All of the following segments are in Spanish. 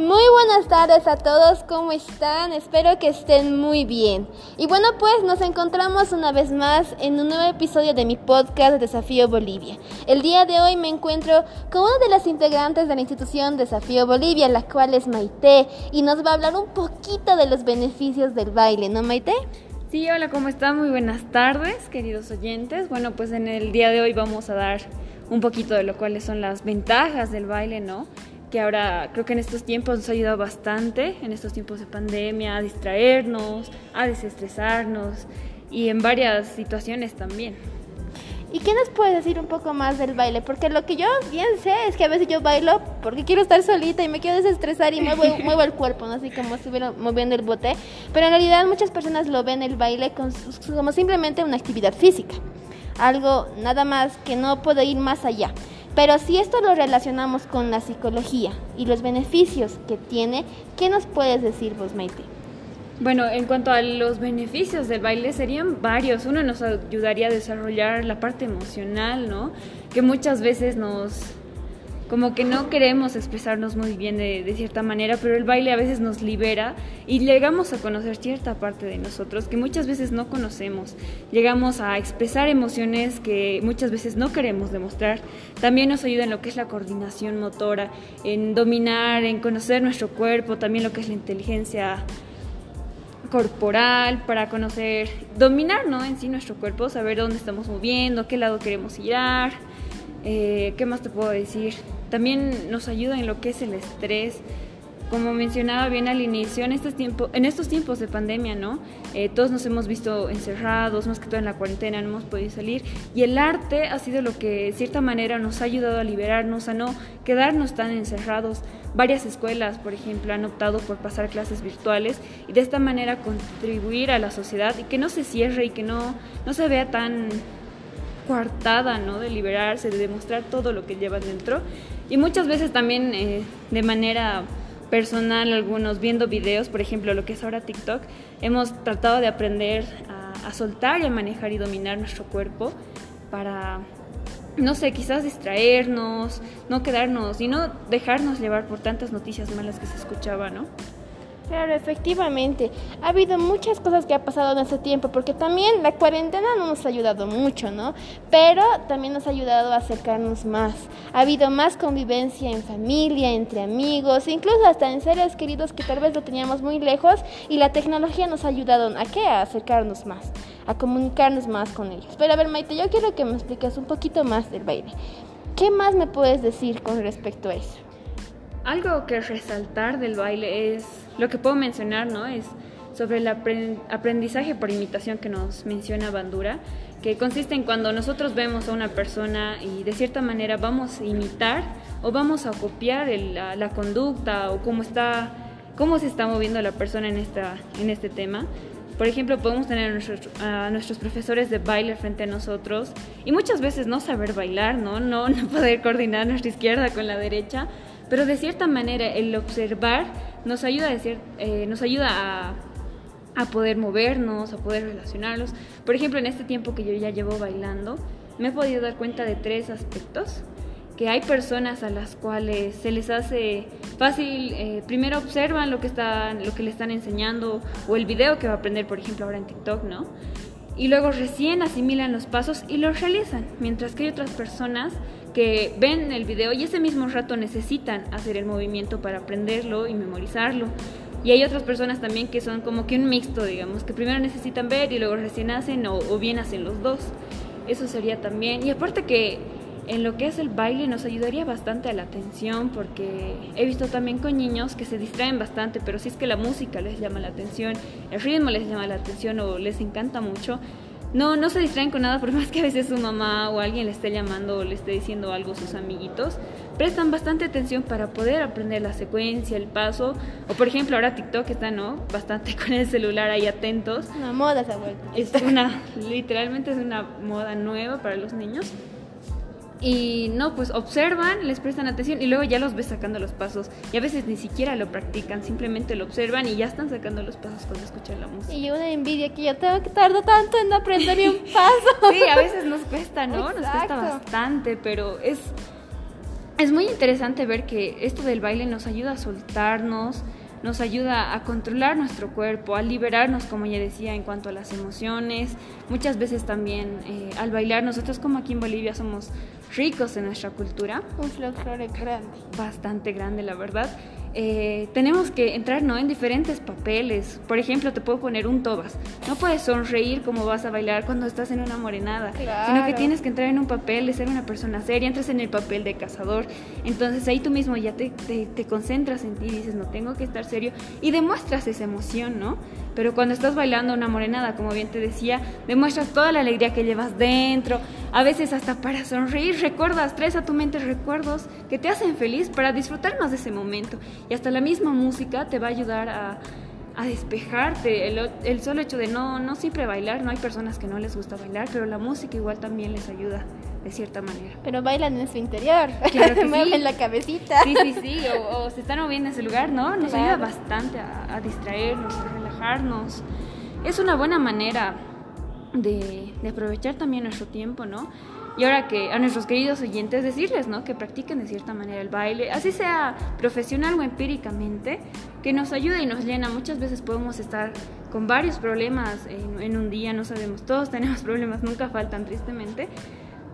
Muy buenas tardes a todos, ¿cómo están? Espero que estén muy bien. Y bueno, pues nos encontramos una vez más en un nuevo episodio de mi podcast Desafío Bolivia. El día de hoy me encuentro con una de las integrantes de la institución Desafío Bolivia, la cual es Maite, y nos va a hablar un poquito de los beneficios del baile, ¿no Maite? Sí, hola, ¿cómo están? Muy buenas tardes, queridos oyentes. Bueno, pues en el día de hoy vamos a dar un poquito de lo cuales son las ventajas del baile, ¿no? Que ahora creo que en estos tiempos nos ha ayudado bastante, en estos tiempos de pandemia, a distraernos, a desestresarnos y en varias situaciones también. ¿Y qué nos puedes decir un poco más del baile? Porque lo que yo bien sé es que a veces yo bailo porque quiero estar solita y me quiero desestresar y muevo, muevo el cuerpo, ¿no? Así como estuviera moviendo el bote. Pero en realidad muchas personas lo ven el baile como simplemente una actividad física. Algo nada más que no puede ir más allá. Pero si esto lo relacionamos con la psicología y los beneficios que tiene, ¿qué nos puedes decir vos, Maite? Bueno, en cuanto a los beneficios del baile serían varios. Uno nos ayudaría a desarrollar la parte emocional, ¿no? Que muchas veces nos como que no queremos expresarnos muy bien de, cierta manera, pero el baile a veces nos libera y llegamos a conocer cierta parte de nosotros que muchas veces no conocemos. Llegamos a expresar emociones que muchas veces no queremos demostrar. También nos ayuda en lo que es la coordinación motora, en dominar, en conocer nuestro cuerpo, también lo que es la inteligencia corporal, para conocer, dominar ¿no? en sí nuestro cuerpo, saber dónde estamos moviendo, qué lado queremos girar, eh, ¿qué más te puedo decir? También nos ayuda en lo que es el estrés. Como mencionaba bien al inicio, en estos, tiempos, en estos tiempos de pandemia, ¿no? Eh, todos nos hemos visto encerrados, más que todo en la cuarentena, no hemos podido salir. Y el arte ha sido lo que, de cierta manera, nos ha ayudado a liberarnos, a no quedarnos tan encerrados. Varias escuelas, por ejemplo, han optado por pasar clases virtuales y de esta manera contribuir a la sociedad y que no se cierre y que no, no se vea tan coartada, ¿no? De liberarse, de demostrar todo lo que lleva dentro. Y muchas veces también eh, de manera personal, algunos viendo videos, por ejemplo, lo que es ahora TikTok, hemos tratado de aprender a, soltar y a manejar y dominar nuestro cuerpo para no sé, quizás distraernos, no quedarnos y no dejarnos llevar por tantas noticias malas que se escuchaba, ¿no? Claro, efectivamente. Ha habido muchas cosas que ha pasado en este tiempo, porque también la cuarentena no nos ha ayudado mucho, ¿no? Pero también nos ha ayudado a acercarnos más. Ha habido más convivencia en familia, entre amigos, incluso hasta en seres queridos que tal vez lo teníamos muy lejos y la tecnología nos ha ayudado a qué? A acercarnos más, a comunicarnos más con ellos. Pero a ver, Maite, yo quiero que me expliques un poquito más del baile. ¿Qué más me puedes decir con respecto a eso? Algo que resaltar del baile es, lo que puedo mencionar, ¿no? Es sobre el aprendizaje por imitación que nos menciona Bandura, que consiste en cuando nosotros vemos a una persona y de cierta manera vamos a imitar o vamos a copiar la, conducta o cómo está cómo se está moviendo la persona en esta en este tema. Por ejemplo, podemos tener a nuestros, a nuestros, profesores de baile frente a nosotros y muchas veces no saber bailar, ¿no? No, no poder coordinar nuestra izquierda con la derecha pero de cierta manera el observar nos ayuda a, decir, eh, nos ayuda a, a poder movernos, a poder relacionarlos. Por ejemplo, en este tiempo que yo ya llevo bailando, me he podido dar cuenta de tres aspectos que hay personas a las cuales se les hace fácil, eh, primero observan lo que, están, lo que le están enseñando o el video que va a aprender, por ejemplo, ahora en TikTok, ¿no? Y luego recién asimilan los pasos y los realizan, mientras que hay otras personas que ven el video y ese mismo rato necesitan hacer el movimiento para aprenderlo y memorizarlo. Y hay otras personas también que son como que un mixto, digamos, que primero necesitan ver y luego recién hacen o, bien hacen los dos. Eso sería también. Y aparte que en lo que es el baile nos ayudaría bastante a la atención porque he visto también con niños que se distraen bastante, pero si es que la música les llama la atención, el ritmo les llama la atención o les encanta mucho, no, no se distraen con nada, por más que a veces su mamá o alguien le esté llamando o le esté diciendo algo a sus amiguitos, prestan bastante atención para poder aprender la secuencia, el paso. O por ejemplo, ahora TikTok está, ¿no? Bastante con el celular ahí atentos. Una moda esa vuelta. Es una, literalmente es una moda nueva para los niños. Y no, pues observan, les prestan atención y luego ya los ves sacando los pasos. Y a veces ni siquiera lo practican, simplemente lo observan y ya están sacando los pasos cuando escuchan la música. Y una envidia que yo tengo que tardar tanto en aprender ni un paso. sí, a veces nos cuesta, ¿no? Nos cuesta bastante, pero es es muy interesante ver que esto del baile nos ayuda a soltarnos, nos ayuda a controlar nuestro cuerpo, a liberarnos, como ya decía, en cuanto a las emociones. Muchas veces también eh, al bailar, nosotros como aquí en Bolivia somos ricos en nuestra cultura. Un folclore grande. Bastante grande, la verdad. Eh, tenemos que entrar ¿no? en diferentes papeles. Por ejemplo, te puedo poner un tobas. No puedes sonreír como vas a bailar cuando estás en una morenada, sino que tienes que entrar en un papel de ser una persona seria, entras en el papel de cazador. Entonces ahí tú mismo ya te, te, te concentras en ti y dices, no tengo que estar serio y demuestras esa emoción, ¿no? Pero cuando estás bailando una morenada, como bien te decía, demuestras toda la alegría que llevas dentro. A veces hasta para sonreír recuerdas, traes a tu mente recuerdos que te hacen feliz para disfrutar más de ese momento. Y hasta la misma música te va a ayudar a, a despejarte. El, el, solo hecho de no, no siempre bailar, no hay personas que no les gusta bailar, pero la música igual también les ayuda de cierta manera. Pero bailan en su interior, claro que mueven sí. la cabecita. Sí, sí, sí, o, o, se están moviendo en ese lugar, ¿no? Nos claro. ayuda bastante a, a, distraernos, a Es una buena manera de, de aprovechar también nuestro tiempo, ¿no? Y ahora que a nuestros queridos oyentes decirles, ¿no? Que practiquen de cierta manera el baile, así sea profesional o empíricamente, que nos ayude y nos llena. Muchas veces podemos estar con varios problemas en, en un día, no sabemos, todos tenemos problemas, nunca faltan tristemente,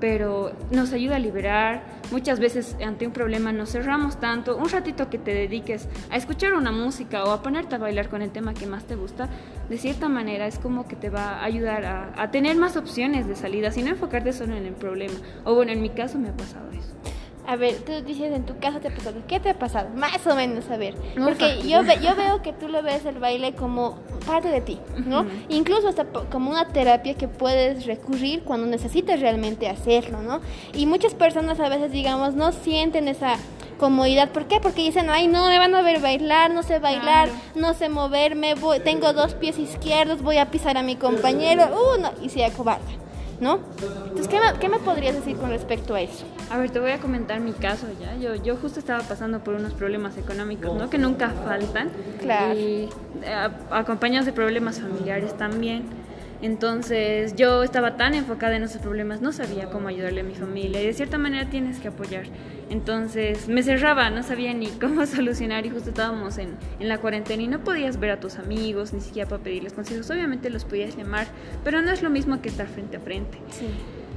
pero nos ayuda a liberar. Muchas veces ante un problema nos cerramos tanto. Un ratito que te dediques a escuchar una música o a ponerte a bailar con el tema que más te gusta, de cierta manera es como que te va a ayudar a, tener más opciones de salida, y enfocarte solo en el problema. O bueno, en mi caso me ha pasado eso. A ver, tú dices en tu caso te ha pasado. ¿Qué te ha pasado? Más o menos, a ver. Porque yo, ve, yo veo que tú lo ves el baile como parte de ti, ¿no? Uh -huh. Incluso hasta como una terapia que puedes recurrir cuando necesitas realmente hacerlo, ¿no? Y muchas personas a veces, digamos, no sienten esa comodidad. ¿Por qué? Porque dicen, ay, no, me van a ver bailar, no sé bailar, claro. no sé moverme, voy, tengo dos pies izquierdos, voy a pisar a mi compañero, uh, no, y se acobarda. ¿No? Entonces, ¿qué me, ¿qué me, podrías decir con respecto a eso? A ver, te voy a comentar mi caso ya. Yo, yo justo estaba pasando por unos problemas económicos, ¿no? Que nunca faltan. Claro. Y eh, acompañados de problemas familiares también. Entonces yo estaba tan enfocada en esos problemas, no sabía cómo ayudarle a mi familia y de cierta manera tienes que apoyar. Entonces me cerraba, no sabía ni cómo solucionar y justo estábamos en, en la cuarentena y no podías ver a tus amigos, ni siquiera para pedirles consejos. Obviamente los podías llamar, pero no es lo mismo que estar frente a frente. Sí.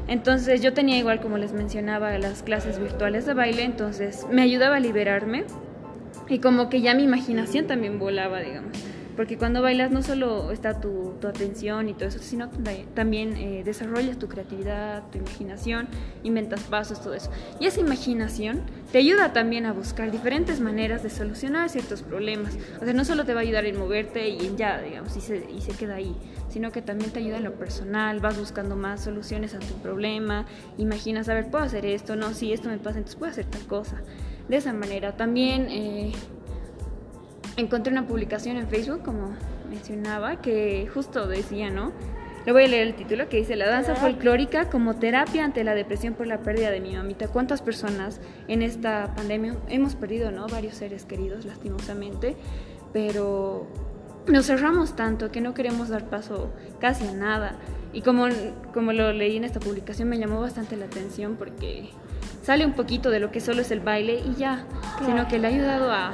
Entonces yo tenía igual, como les mencionaba, las clases virtuales de baile, entonces me ayudaba a liberarme y como que ya mi imaginación también volaba, digamos porque cuando bailas no solo está tu, tu atención y todo eso, sino también eh, desarrollas tu creatividad, tu imaginación, inventas pasos, todo eso. Y esa imaginación te ayuda también a buscar diferentes maneras de solucionar ciertos problemas. O sea, no solo te va a ayudar en moverte y en ya, digamos, y se, y se queda ahí, sino que también te ayuda en lo personal, vas buscando más soluciones a tu problema, imaginas, a ver, puedo hacer esto, no, si esto me pasa, entonces puedo hacer tal cosa. De esa manera, también... Eh, encontré una publicación en Facebook, como mencionaba, que justo decía, ¿no? Le voy a leer el título que dice La danza folclórica como terapia ante la depresión por la pérdida de mi mamita. ¿Cuántas personas en esta pandemia hemos perdido, ¿no? Varios seres queridos, lastimosamente, pero nos cerramos tanto que no queremos dar paso casi a nada. Y como, como lo leí en esta publicación, me llamó bastante la atención porque sale un poquito de lo que solo es el baile y ya, sino que le ha ayudado a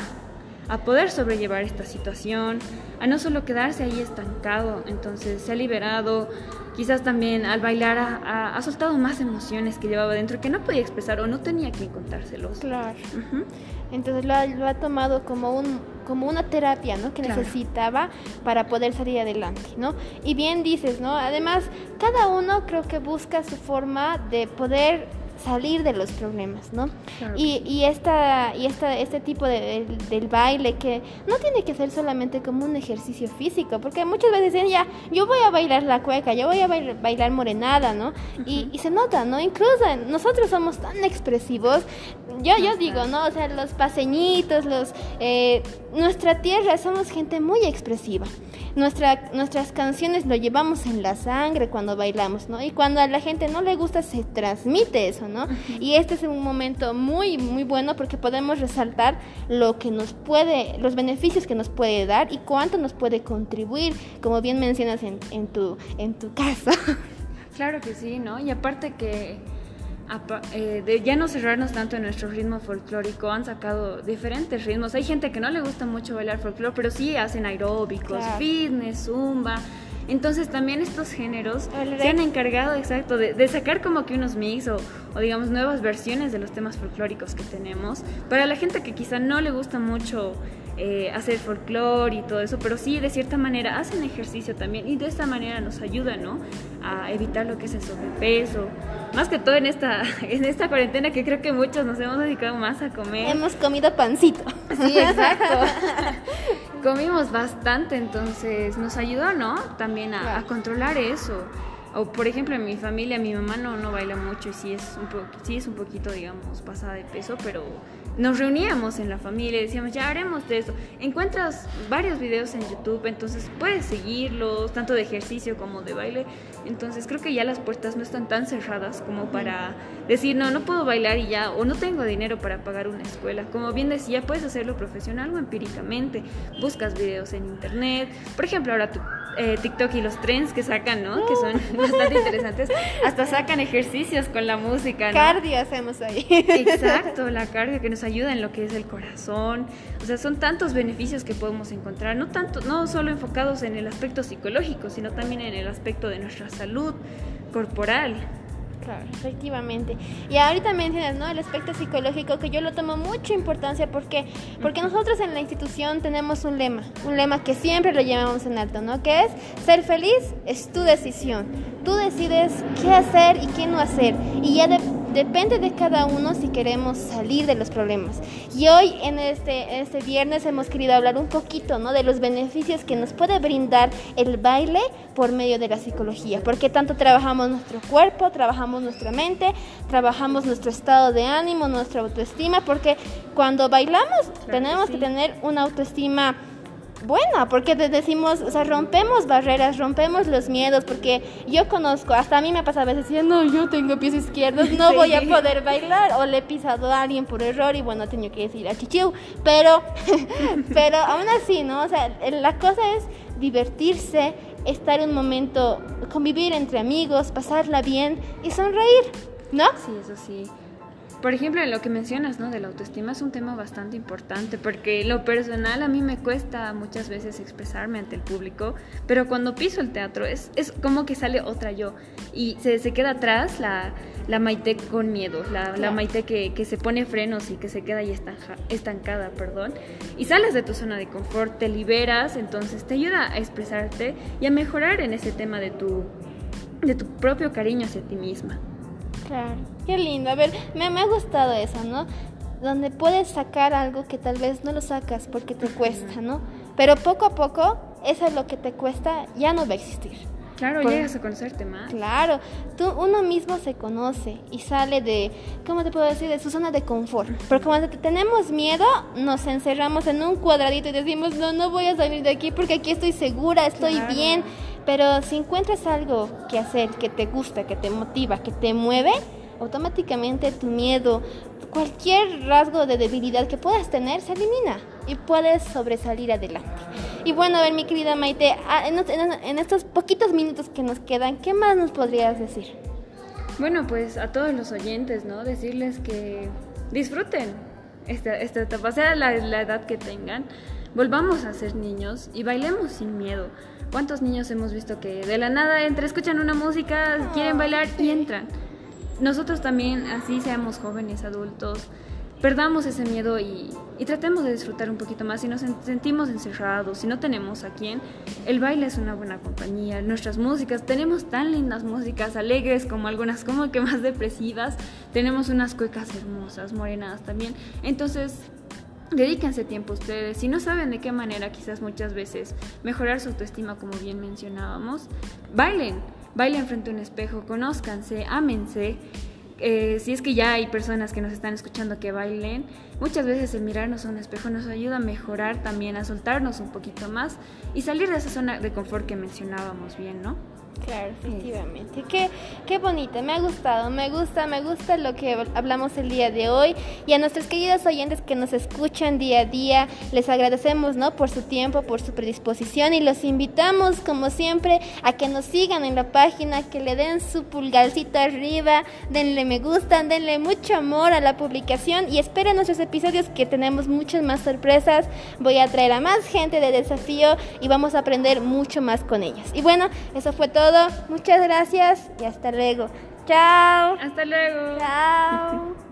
a poder sobrellevar esta situación, a no solo quedarse ahí estancado, entonces se ha liberado, quizás también al bailar ha, ha, ha soltado más emociones que llevaba dentro que no podía expresar o no tenía quien contárselos. Claro. Uh -huh. Entonces lo ha, lo ha, tomado como un como una terapia, ¿no? Que claro. necesitaba para poder salir adelante, ¿no? Y bien dices, ¿no? Además, cada uno creo que busca su forma de poder salir de los problemas, ¿no? Claro. Y, y, esta, y esta, este tipo de, de, del baile que no tiene que ser solamente como un ejercicio físico, porque muchas veces dicen, ya, yo voy a bailar la cueca, yo voy a bailar, bailar morenada, ¿no? Uh -huh. y, y, se nota, ¿no? Incluso nosotros somos tan expresivos, yo, yo digo, ¿no? O sea, los paseñitos, los, eh, nuestra tierra, somos gente muy expresiva. Nuestra, nuestras canciones lo llevamos en la sangre cuando bailamos, ¿no? Y cuando a la gente no le gusta, se transmite eso, ¿no? Y este es un momento muy, muy bueno porque podemos resaltar lo que nos puede, los beneficios que nos puede dar y cuánto nos puede contribuir, como bien mencionas en, en, tu, en tu caso. Claro que sí, ¿no? Y aparte que eh, de ya no cerrarnos tanto en nuestro ritmo folclórico, han sacado diferentes ritmos. Hay gente que no le gusta mucho bailar folclore, pero sí hacen aeróbicos, fitness, zumba. Entonces también estos géneros se han encargado, exacto, de, sacar como que unos mix o, o, digamos nuevas versiones de los temas folclóricos que tenemos. Para la gente que quizá no le gusta mucho eh, hacer folclore y todo eso, pero sí de cierta manera hacen ejercicio también y de esta manera nos ayudan ¿no? a evitar lo que es el sobrepeso. Más que todo en esta, en esta cuarentena que creo que muchos nos hemos dedicado más a comer. Hemos comido pancito. Sí, exacto. Comimos bastante, entonces nos ayudó, ¿no? También a, a controlar eso. O por ejemplo en mi familia mi mamá no, no baila mucho y sí es, un po sí es un poquito digamos pasada de peso, pero nos reuníamos en la familia y decíamos, ya haremos de eso. Encuentras varios videos en YouTube, entonces puedes seguirlos, tanto de ejercicio como de baile. Entonces creo que ya las puertas no están tan cerradas como para decir, no, no puedo bailar y ya, o no tengo dinero para pagar una escuela. Como bien decía, puedes hacerlo profesional o empíricamente. Buscas videos en internet. Por ejemplo, ahora tú eh, TikTok y los trends que sacan, ¿no? Que son bastante interesantes. Hasta sacan ejercicios con la música, ¿no? Cardio hacemos ahí. Exacto, la cardio que nos ayuda en lo que es el corazón. O sea, son tantos beneficios que podemos encontrar, no tanto, no solo enfocados en el aspecto psicológico, sino también en el aspecto de nuestra salud corporal. Claro, efectivamente. Y ahorita mencionas, ¿no? El aspecto psicológico que yo lo tomo mucha importancia porque porque nosotros en la institución tenemos un lema, un lema que siempre lo llevamos en alto, ¿no? Que es ser feliz es tu decisión. Tú decides qué hacer y qué no hacer y ya de Depende de cada uno si queremos salir de los problemas. Y hoy en este, este viernes hemos querido hablar un poquito ¿no? de los beneficios que nos puede brindar el baile por medio de la psicología. Porque tanto trabajamos nuestro cuerpo, trabajamos nuestra mente, trabajamos nuestro estado de ánimo, nuestra autoestima. Porque cuando bailamos tenemos que tener una autoestima buena, porque decimos, o sea, rompemos barreras, rompemos los miedos, porque yo conozco, hasta a mí me pasa a veces diciendo, no, yo tengo pies izquierdos, no voy a poder bailar, o le he pisado a alguien por error y bueno, he tenido que decir a chichiu, pero, pero aún así, ¿no? O sea, la cosa es divertirse, estar en un momento, convivir entre amigos, pasarla bien y sonreír, ¿no? Sí, eso sí. Por ejemplo, en lo que mencionas, ¿no? De la autoestima es un tema bastante importante porque lo personal a mí me cuesta muchas veces expresarme ante el público, pero cuando piso el teatro es, es como que sale otra yo y se, se queda atrás la, la Maite con miedo, la, la Maite que, que, se pone frenos y que se queda ahí estancada, perdón, y sales de tu zona de confort, te liberas, entonces te ayuda a expresarte y a mejorar en ese tema de tu, de tu propio cariño hacia ti misma. Claro, qué lindo. A ver, me, me ha gustado eso, ¿no? Donde puedes sacar algo que tal vez no lo sacas porque te cuesta, ¿no? Pero poco a poco, eso es lo que te cuesta, ya no va a existir. Claro, llegas a conocerte más. Claro, tú uno mismo se conoce y sale de, ¿cómo te puedo decir? De su zona de confort. Porque cuando tenemos miedo, nos encerramos en un cuadradito y decimos, no, no voy a salir de aquí porque aquí estoy segura, estoy bien. Pero si encuentras algo que hacer, que te gusta, que te motiva, que te mueve, automáticamente tu miedo, cualquier rasgo de debilidad que puedas tener se elimina y puedes sobresalir adelante. Y bueno, a ver, mi querida Maite, ah, en, estos poquitos minutos que nos quedan, ¿qué más nos podrías decir? Bueno, pues a todos los oyentes, ¿no? Decirles que disfruten esta, esta etapa, sea la, la edad que tengan, volvamos a ser niños y bailemos sin miedo. ¿Cuántos niños hemos visto que de la nada entre, escuchan una música, quieren bailar y entran? Nosotros también, así seamos jóvenes, adultos, perdamos ese miedo y, tratemos de disfrutar un poquito más. Si nos sentimos encerrados, si no tenemos a quién, el baile es una buena compañía. Nuestras músicas, tenemos tan lindas músicas, alegres como algunas como que más depresivas. Tenemos unas cuecas hermosas, morenadas también. Entonces, Dedíquense tiempo ustedes. Si no saben de qué manera, quizás muchas veces, mejorar su autoestima, como bien mencionábamos, bailen. Bailen frente a un espejo, conózcanse, ámense. Eh, si es que ya hay personas que nos están escuchando que bailen, muchas veces el mirarnos a un espejo nos ayuda a mejorar también, a soltarnos un poquito más y salir de esa zona de confort que mencionábamos bien, ¿no? Claro, efectivamente. Qué, qué bonita, me ha gustado, me gusta, me gusta lo que hablamos el día de hoy. Y a nuestros queridos oyentes que nos escuchan día a día, les agradecemos ¿no? por su tiempo, por su predisposición y los invitamos, como siempre, a que nos sigan en la página, que le den su pulgarcito arriba, denle me gusta, denle mucho amor a la publicación y esperen nuestros episodios que tenemos muchas más sorpresas. Voy a traer a más gente de desafío y vamos a aprender mucho más con ellas. Y bueno, eso fue todo. Muchas gracias y hasta luego. Chao. Hasta luego. Chao.